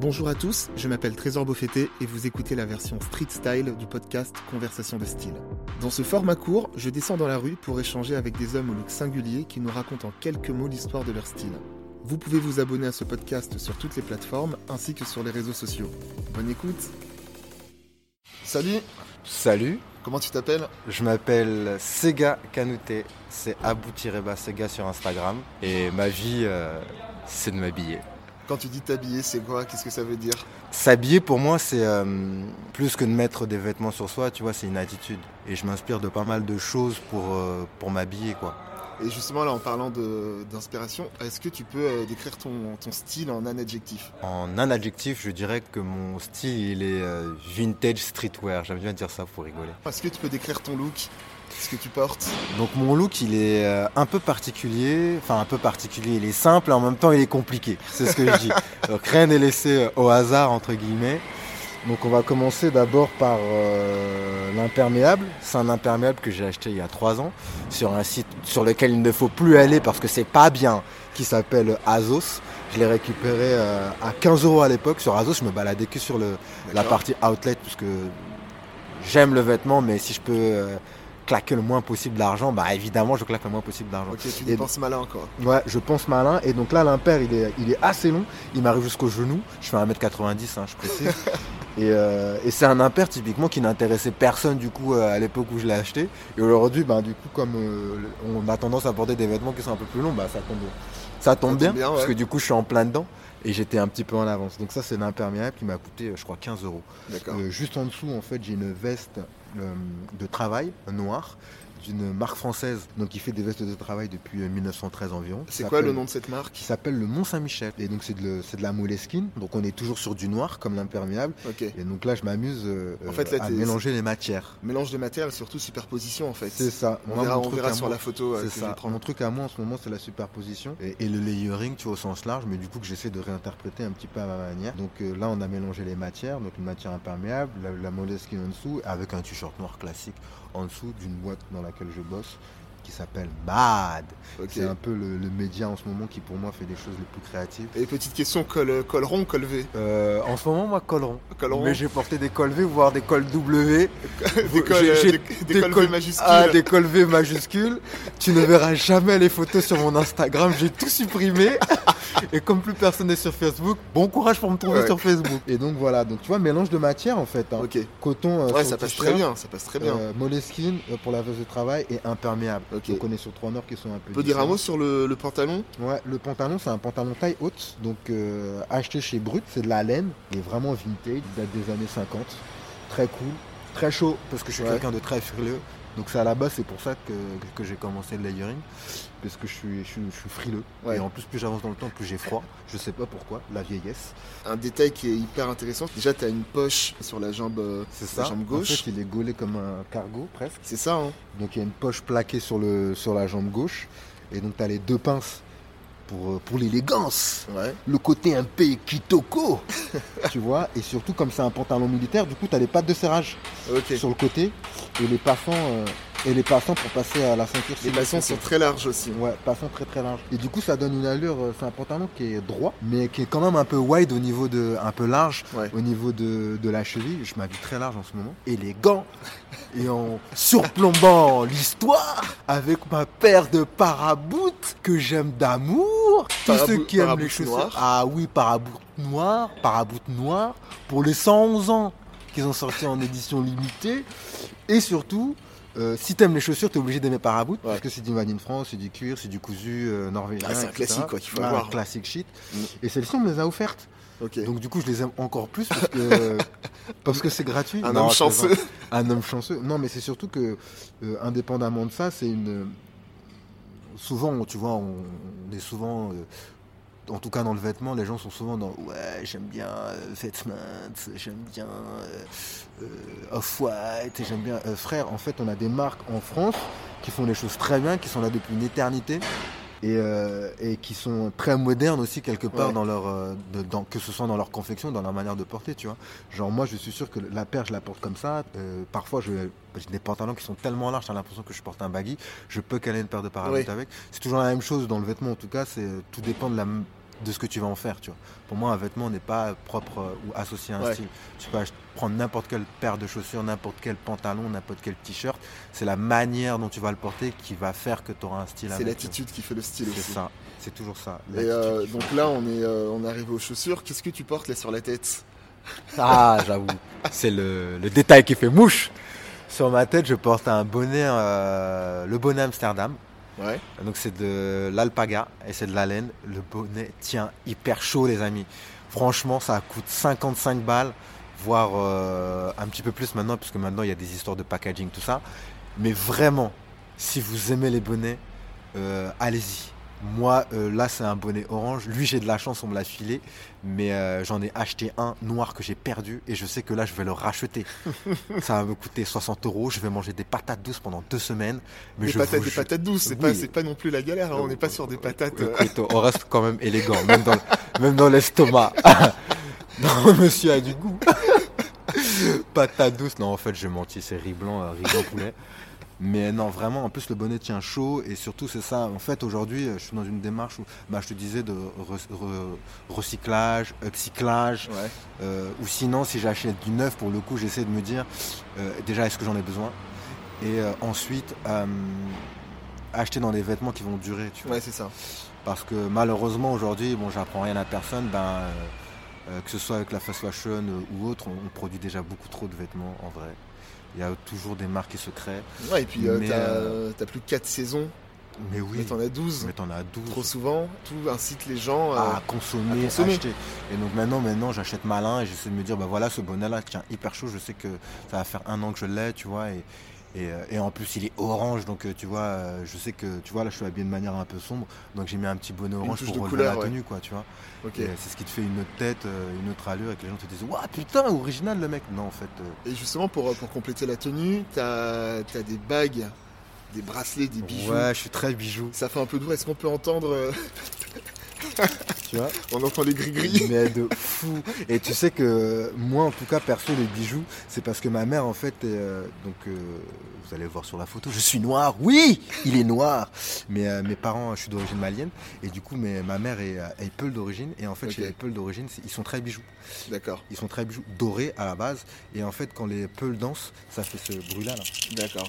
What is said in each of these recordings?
Bonjour à tous, je m'appelle Trésor Beaufetté et vous écoutez la version street style du podcast Conversation de style. Dans ce format court, je descends dans la rue pour échanger avec des hommes au look singulier qui nous racontent en quelques mots l'histoire de leur style. Vous pouvez vous abonner à ce podcast sur toutes les plateformes ainsi que sur les réseaux sociaux. Bonne écoute Salut Salut, Comment tu t'appelles? Je m'appelle Sega Kanouté, c'est Abou-Bas Sega sur Instagram et ma vie euh, c'est de m'habiller. Quand tu dis t'habiller, c'est quoi? Qu'est-ce que ça veut dire? S'habiller pour moi c'est euh, plus que de mettre des vêtements sur soi, tu vois, c'est une attitude. Et je m'inspire de pas mal de choses pour, euh, pour m'habiller quoi. Et justement là en parlant d'inspiration, est-ce que tu peux euh, décrire ton, ton style en un adjectif? En un adjectif, je dirais que mon style il est vintage streetwear, j'aime bien dire ça pour rigoler. Est-ce que tu peux décrire ton look? Ce que tu portes Donc mon look il est euh, un peu particulier, enfin un peu particulier, il est simple et en même temps il est compliqué, c'est ce que je dis. Donc rien n'est laissé euh, au hasard entre guillemets. Donc on va commencer d'abord par euh, l'imperméable. C'est un imperméable que j'ai acheté il y a trois ans sur un site sur lequel il ne faut plus aller parce que c'est pas bien, qui s'appelle Azos. Je l'ai récupéré euh, à 15 euros à l'époque sur Azos. Je me baladais que sur le, la partie outlet puisque j'aime le vêtement, mais si je peux euh, claquer le moins possible d'argent, bah évidemment je claque le moins possible d'argent. Ok, tu Et dépenses malin quoi. Ouais, je pense malin. Et donc là, l'impair, il est, il est assez long. Il m'arrive jusqu'au genou. Je fais 1m90, hein, je précise. et euh, et c'est un impair typiquement qui n'intéressait personne du coup euh, à l'époque où je l'ai acheté. Et aujourd'hui, ben, du coup, comme euh, on a tendance à porter des vêtements qui sont un peu plus longs, bah, ça tombe, ça tombe tombe bien. bien, Parce que du coup, je suis en plein dedans. Et j'étais un petit peu en avance. Donc ça, c'est l'imperméable qui m'a coûté, je crois, 15 euros. Euh, juste en dessous, en fait, j'ai une veste de travail euh, noire d'une marque française, donc qui fait des vestes de travail depuis euh, 1913 environ. C'est quoi le nom de cette marque? Qui s'appelle le Mont Saint-Michel. Et donc c'est de, de la moleskine. Donc on est toujours sur du noir comme l'imperméable. Et donc là, je m'amuse euh, En fait, là, à mélanger les matières. Mélange de matériel, surtout superposition en fait. C'est ça. On Moi, verra, on verra sur moi- la photo euh, C'est ça. Mon truc à moi en ce moment, c'est la superposition et, et le layering, tu vois, au sens large, mais du coup que j'essaie de réinterpréter un petit peu à ma manière. Donc euh, là, on a mélangé les matières, donc une matière imperméable, la, la moleskine en dessous, avec un t-shirt noir classique en dessous d'une boîte dans laquelle je bosse qui s'appelle Bad. C'est un peu le, le média en ce moment qui pour moi fait des choses les plus créatives. Et petite question, col, col rond, col V? Euh, en ce moment, moi, col rond. Col rond Mais j'ai porté des cols V, voire des cols W. Des cols, euh, j'ai des- des des cols V majuscules. Ah, des cols V majuscules. tu ne verras jamais les photos sur mon Instagram. J'ai tout supprimé. Et comme plus personne n'est sur Facebook, bon courage pour me trouver Ouais. sur Facebook. Et donc voilà, donc tu vois, mélange de matière en fait. hein. Coton, euh, Ouais, ça passe très bien, ça passe très bien. euh, moleskine euh, pour la veste de travail et imperméable. Donc on est sur trois normes qui sont un peu peut dire un mot sur le, le pantalon? Ouais, le pantalon, c'est un pantalon taille haute, donc euh, acheté chez Brut, c'est de la laine, il est vraiment vintage, il date des années 50, très cool, très chaud, parce que je suis Ouais. quelqu'un de très frileux, donc c'est à la base, c'est pour ça que, que j'ai commencé le layering, parce que je suis, je suis, je suis frileux, Ouais. et en plus plus j'avance dans le temps, plus j'ai froid, je sais pas pourquoi, la vieillesse, Un détail qui est hyper intéressant. Déjà, tu as une poche sur la jambe, euh, c'est la ça, jambe en gauche. fait il est gaulé comme un cargo presque, C'est ça, hein donc il y a une poche plaquée sur, le, sur la jambe gauche, et donc tu as les deux pinces pour, euh, pour l'élégance. Ouais. le côté un peu kitoko, tu vois, et surtout comme c'est un pantalon militaire, du coup tu as les pattes de serrage sur le côté et les passants euh, et les passants pour passer à la ceinture. Les passants sont très larges aussi. Ouais, passants très très larges. Et du coup ça donne une allure, euh, c'est un pantalon qui est droit, mais qui est quand même un peu wide au niveau de, un peu large Ouais. au niveau de, de la cheville. Je m'habille très large en ce moment. Élégant et en surplombant l'histoire avec ma paire de paraboutes que j'aime d'amour. Tous Parabou- ceux qui aiment les noires. Ah oui, paraboutes noirs, paraboutes noirs pour les 111 ans qu'ils ont sorti en édition limitée. Et surtout, euh, si t'aimes les chaussures, t'es obligé d'aimer Ouais. parce que c'est du made in France, c'est du cuir, c'est du cousu euh, norvégien. Ah, c'est un classique, quoi, qu'il faut avoir. un classique shit. Mm. Et celles-ci, on me les a offertes. Donc du coup, je les aime encore plus parce que parce que c'est gratuit. un Non, homme chanceux. Un homme chanceux. Non, mais c'est surtout que, euh, indépendamment de ça, c'est une. Souvent, tu vois, on, on est souvent. En tout cas, dans le vêtement, les gens sont souvent dans Ouais, j'aime bien euh, Vêtements, j'aime bien euh, euh, Off-White, j'aime bien. Euh, frère, en fait, on a des marques en France qui font les choses très bien, qui sont là depuis une éternité. Et, et qui sont très modernes aussi quelque part Ouais. dans leur de- dans, que ce soit dans leur confection dans leur manière de porter tu vois Genre moi je suis sûr que la paire je la porte comme ça. Parfois je j'ai des pantalons qui sont tellement larges, j'ai l'impression que je porte un baggy. Je peux caler une paire de paraboutes Oui. avec. C'est toujours la même chose dans le vêtement en tout cas. C'est tout dépend de la de ce que tu vas en faire, tu vois. Pour moi, un vêtement n'est pas propre euh, ou associé à un style. Tu peux prendre n'importe quelle paire de chaussures, n'importe quel pantalon, n'importe quel t-shirt. C'est la manière dont tu vas le porter qui va faire que tu auras un style. C'est l'attitude qui fait le style aussi. C'est ça, c'est toujours ça. Et euh, donc là, on est, on est arrivé aux chaussures. Qu'est-ce que tu portes là sur la tête? Ah, j'avoue. c'est le, détail qui fait mouche. Sur ma tête, je porte un bonnet, le bonnet Amsterdam. Donc c'est de l'alpaga et c'est de la laine. Le bonnet tient hyper chaud les amis. Franchement ça coûte 55 balles, voire euh, un petit peu plus maintenant, puisque maintenant il y a des histoires de packaging, tout ça. Mais vraiment, si vous aimez les bonnets, euh, allez-y. Moi, euh, là, c'est un bonnet orange. Lui, j'ai de la chance, on me l'a filé. Mais euh, j'en ai acheté un noir que j'ai perdu. Et je sais que là, je vais le racheter. ça va me coûter 60 euros. Je vais manger des patates douces pendant deux semaines. Mais des, patates, des patates douces, c'est pas, pas non plus la galère. Hein. On n'est pas sur des patates. Euh. on reste quand même élégant, même dans, l'estomac. non, monsieur a du goût. patates douces. Non, en fait, j'ai menti. C'est riz blanc, riz blanc poulet. Mais non, vraiment, en plus le bonnet tient chaud et surtout c'est ça. En fait, aujourd'hui, je suis dans une démarche où, bah, je te disais, de recyclage, upcyclage. Euh, ou sinon, si j'achète du neuf, pour le coup, j'essaie de me dire, euh, déjà, est-ce que j'en ai besoin? Et euh, ensuite, acheter dans des vêtements qui vont durer. Tu vois. Ouais, c'est ça. Parce que malheureusement, aujourd'hui, bon, j'apprends rien à personne. Ben, que ce soit avec la fast fashion ou autre, on produit déjà beaucoup trop de vêtements en vrai. Il y a toujours des marques qui se créent. Ouais, et puis euh, euh, t'as plus que 4 saisons. Mais oui. Mais t'en as 12. Mais t'en as 12. Trop souvent, tout incite les gens euh, à, consommer, à acheter. Et donc maintenant, maintenant j'achète malin et j'essaie de me dire, bah voilà, ce bonnet-là tient hyper chaud. Je sais que ça va faire un an que je l'ai, tu vois. Et, euh, et, en plus, il est orange, donc euh, tu vois, euh, je sais que tu vois là, je suis habillé de manière un peu sombre, donc j'ai mis un petit bonnet orange pour relever la tenue, quoi, tu vois. C'est ce qui te fait une autre tête, une autre allure, et que les gens te disent, waouh, putain, original le mec. Non, en fait. Et justement, pour, pour compléter la tenue, t'as as des bagues, des bracelets, des bijoux. Ouais, je suis très bijou. Ça fait un peu doux. Est-ce qu'on peut entendre tu vois On entend les gris-gris. Mais de fou. Et tu sais que moi, en tout cas, perso, les bijoux, c'est parce que ma mère, en fait, euh, donc euh, vous allez voir sur la photo, je suis noir. Oui, il est noir. Mais euh, mes parents, je suis d'origine malienne, et du coup, ma mère est, est d'origine, et en fait, chez les Peuls d'origine, ils sont très bijoux. D'accord. Ils sont très bijoux dorés à la base, et en fait, quand les Peuls dansent, ça fait ce bruit-là. Là. D'accord.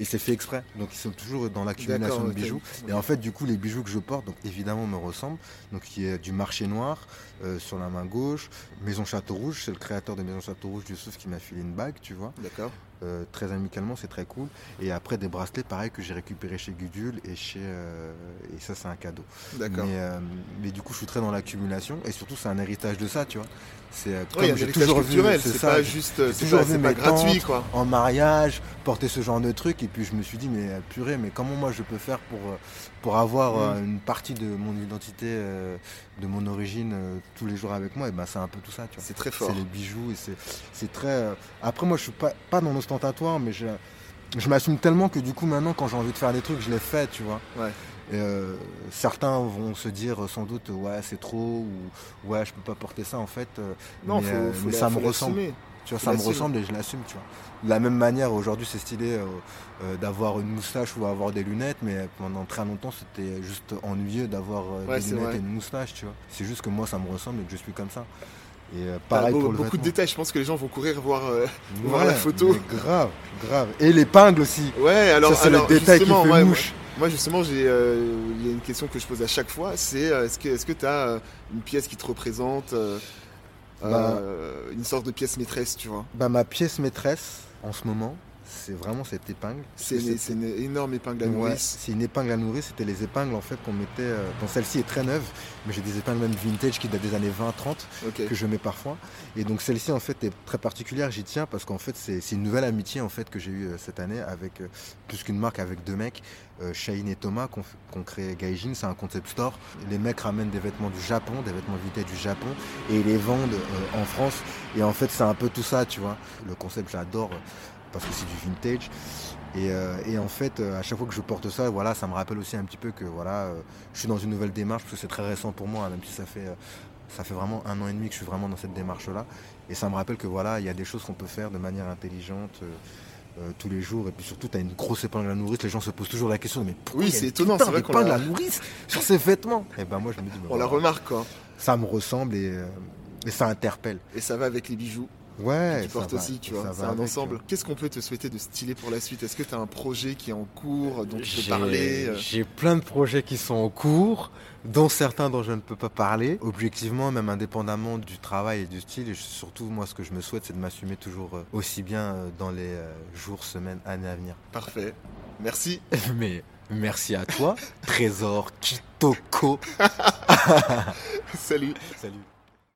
Et c'est fait exprès. Donc ils sont toujours dans l'accumulation de bijoux. Et en fait, du coup, les bijoux que je porte, donc évidemment, me ressemblent. Donc il y a du marché noir euh, sur la main gauche. Maison Château Rouge, c'est le créateur de Maison Château Rouge, Youssouf, qui m'a filé une bague, tu vois. D'accord. Euh, très amicalement, c'est très cool. Et après, des bracelets, pareil, que j'ai récupéré chez Gudule et chez. Euh, et ça, c'est un cadeau. D'accord. Mais, mais, du coup, je suis très dans l'accumulation. Et surtout, c'est un héritage de ça, tu vois. C'est comme j'ai toujours vu. C'est ça. juste. C'est toujours vu pas gratuit, quoi. En mariage, porter ce genre de truc. Et puis, je me suis dit, mais purée, mais comment moi je peux faire pour, pour avoir mm. une partie de mon identité, de mon origine tous les jours avec moi? Et ben, c'est un peu tout ça, tu vois. C'est très fort. C'est les bijoux et c'est très. Après, moi, je suis pas, pas dans ostentatoire, mais je, je m'assume tellement que du coup maintenant quand j'ai envie de faire des trucs, je les fais, tu vois. Euh, certains vont se dire sans doute ouais c'est trop ou ouais je peux pas porter ça en fait. Euh, non, mais, faut, euh, ça me ressemble. Tu vois, ça me ressemble et je l'assume, tu vois. De la même manière, aujourd'hui, c'est stylé d'avoir une moustache ou avoir des lunettes, mais pendant très longtemps, c'était juste ennuyeux d'avoir des lunettes et une moustache, tu vois. C'est juste que moi, ça me ressemble et que je suis comme ça. Et euh, pareil pour beaucoup de détails, je pense que les gens vont courir voir, euh, voir la photo. Grave, grave. Et l'épingle aussi. Ouais, alors c'est le détail qui fait mouche. Moi, justement, euh, il y a une question que je pose à chaque fois, c'est est-ce que est-ce que tu as une pièce qui te représente bah. une sorte de pièce maîtresse, tu vois Bah ma pièce maîtresse en ce moment, c'est vraiment cette épingle. C'est une, énorme épingle à nourrice. c'est une épingle à nourrice. C'était les épingles en fait qu'on mettait. Euh, celle-ci est très neuve, mais j'ai des épingles même vintage qui datent des années 20-30 que je mets parfois. Et donc celle-ci en fait est très particulière. J'y tiens parce qu'en fait c'est une nouvelle amitié en fait que j'ai eue euh, cette année avec euh, plus qu'une marque avec deux mecs, Shaheen et Thomas, qu'on crée Gaijin. C'est un concept store. Les mecs ramènent des vêtements du Japon, des vêtements vintage du Japon, et ils les vendent en France. Et en fait c'est un peu tout ça, tu vois. Le concept j'adore parce que c'est du vintage. Et, euh, en fait, euh, à chaque fois que je porte ça, voilà, ça me rappelle aussi un petit peu que voilà, euh, je suis dans une nouvelle démarche, parce que c'est très récent pour moi, même si ça fait, ça fait vraiment un an et demi que je suis vraiment dans cette démarche-là. Et ça me rappelle que voilà, il y a des choses qu'on peut faire de manière intelligente tous les jours. Et puis surtout, tu as une grosse épingle à nourrice. Les gens se posent toujours la question mais pourquoi Oui, c'est étonnant, c'est vrai qu'on d'épingle l'a- à nourrice sur ses vêtements? Et ben moi, je me dis, On la remarque quoi. ça me ressemble et, et ça interpelle. Et ça va avec les bijoux Ouais, que tu portes va, aussi, tu vois. C'est un ensemble. euh, Qu'est-ce qu'on peut te souhaiter de stylé pour la suite? Est-ce que tu as un projet qui est en cours dont tu peux parler euh? J'ai plein de projets qui sont en cours, dont certains dont je ne peux pas parler. Objectivement, même indépendamment du travail et du style, et surtout moi ce que je me souhaite, c'est de m'assumer toujours euh, aussi bien dans les jours, semaines, années à venir. Parfait. Merci. Mais merci à toi, Trésor Kitoko. Salut. Salut.